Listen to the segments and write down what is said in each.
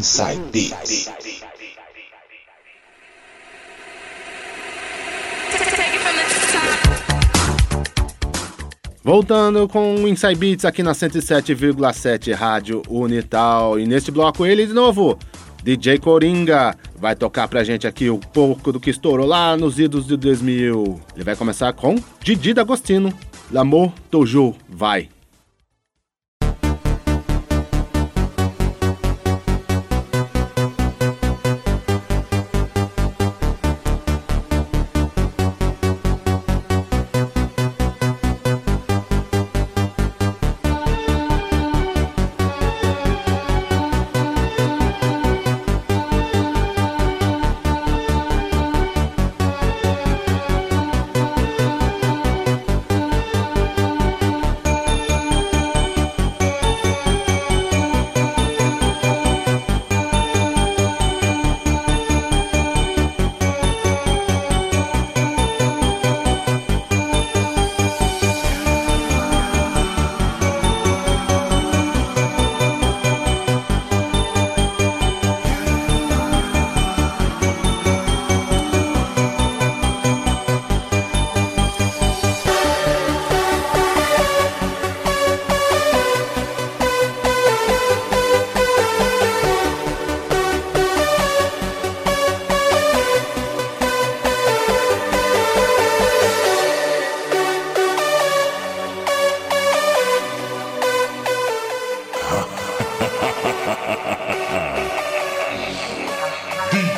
Inside Beats. Voltando com o Inside Beats aqui na 107,7 Rádio Unital. E neste bloco ele de novo, DJ Coringa, vai tocar pra gente aqui um pouco do que estourou lá nos idos de 2000. Ele vai começar com Didi D'Agostino, L'amour toujours, vai.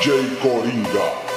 DJ Coringa.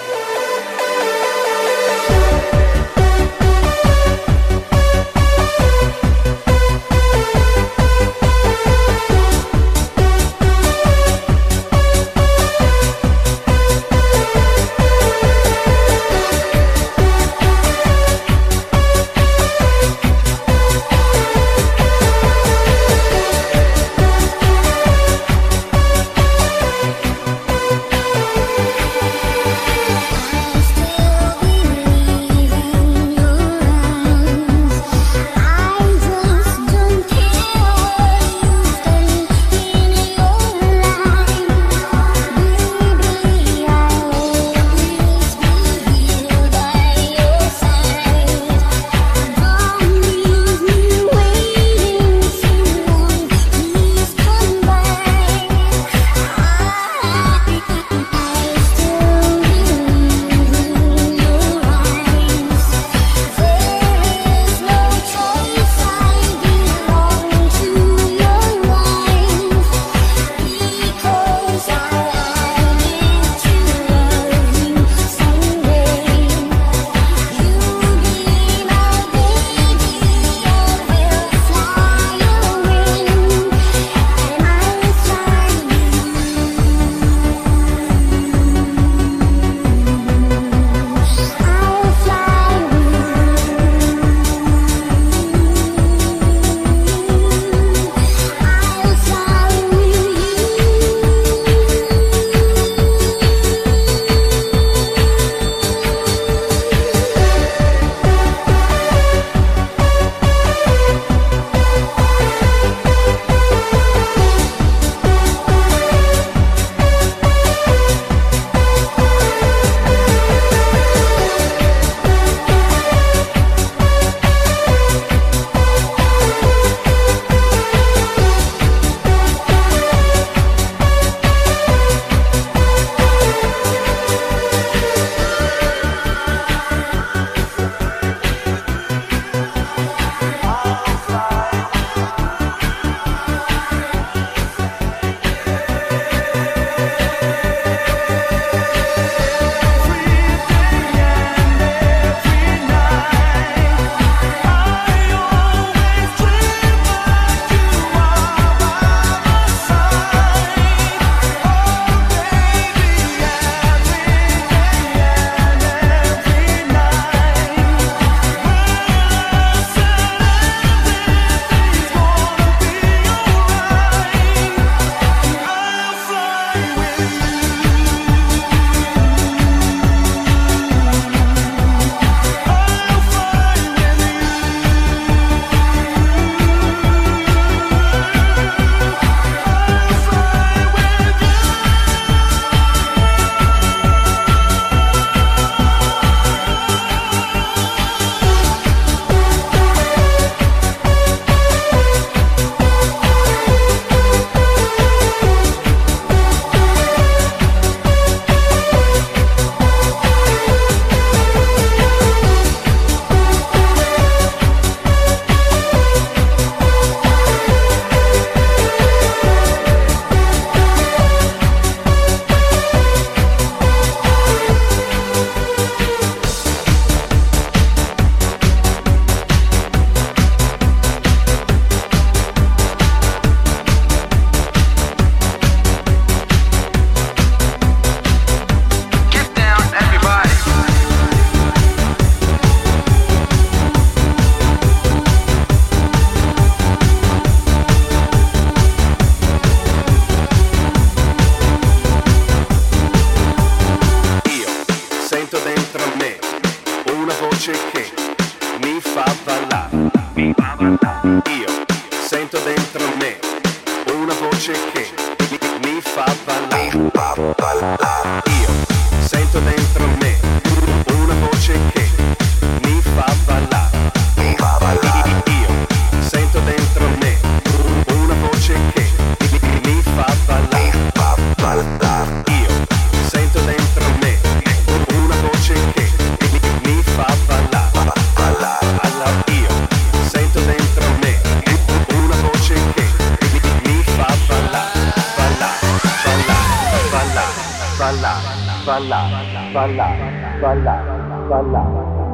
là, và là, và là,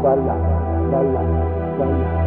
và là, và là, và là, và là.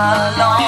Alone.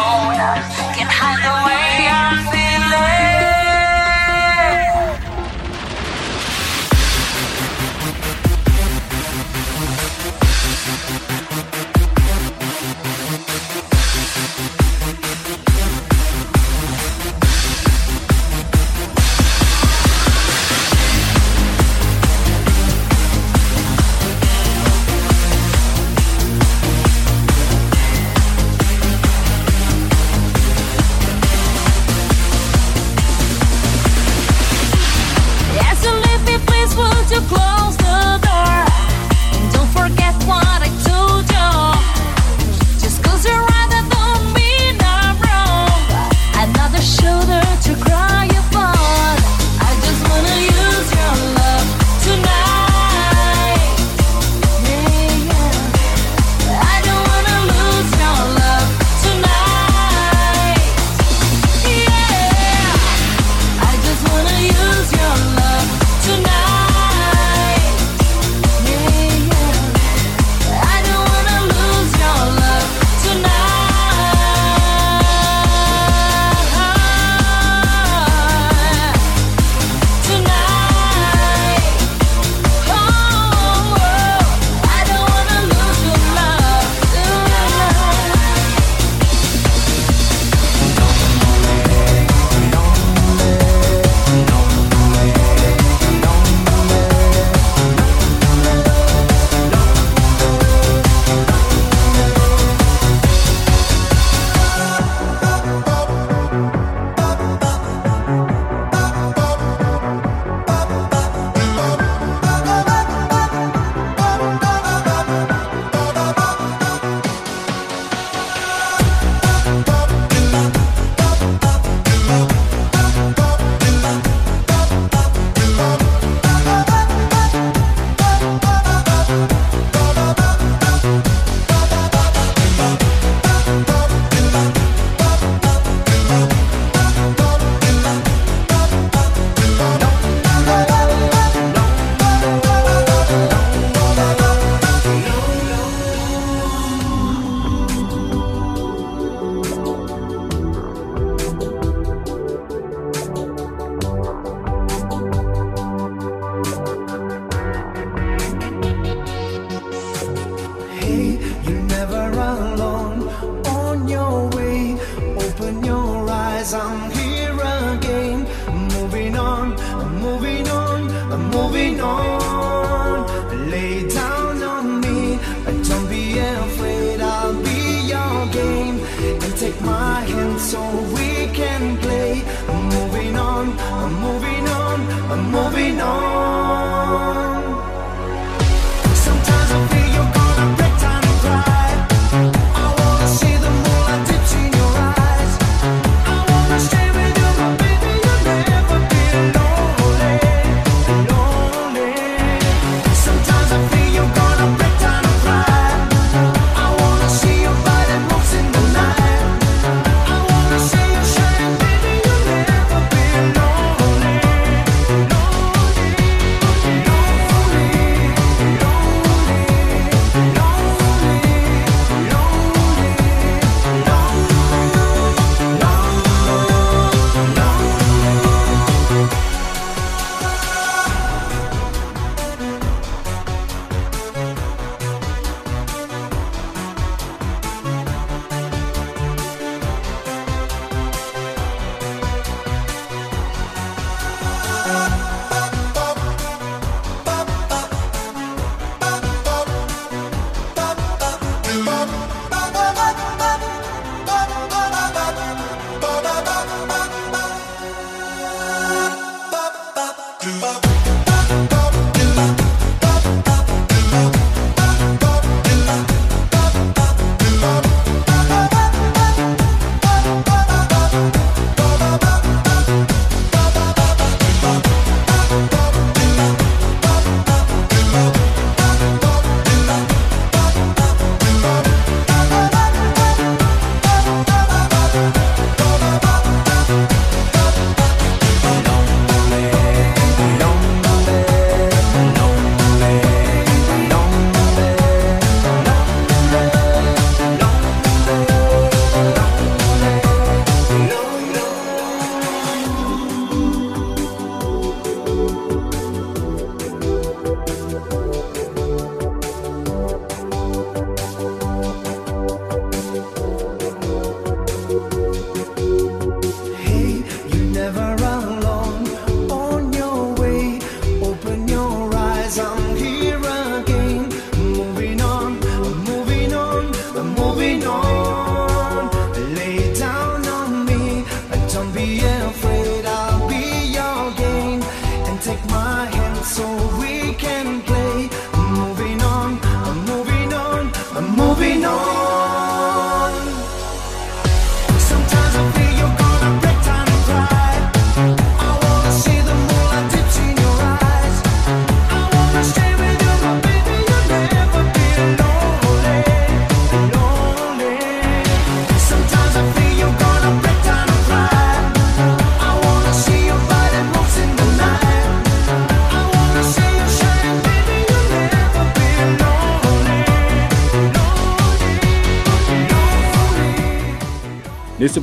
Oh.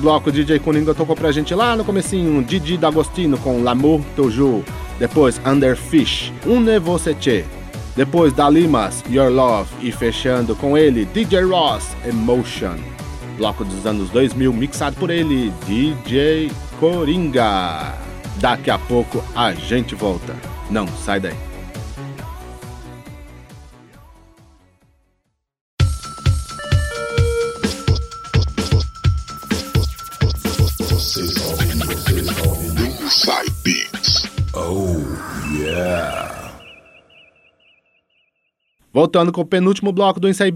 Bloco, DJ Coringa tocou pra gente lá no comecinho Didi D'Agostino com L'amour toujours. Depois Underfish, Un Nevoceche. Depois Dalimas, Your Love. E fechando com ele, DJ Ross, Emotion. Bloco dos anos 2000, mixado por ele, DJ Coringa. Daqui a pouco a gente volta. Não sai daí. Voltando com o penúltimo bloco do Inside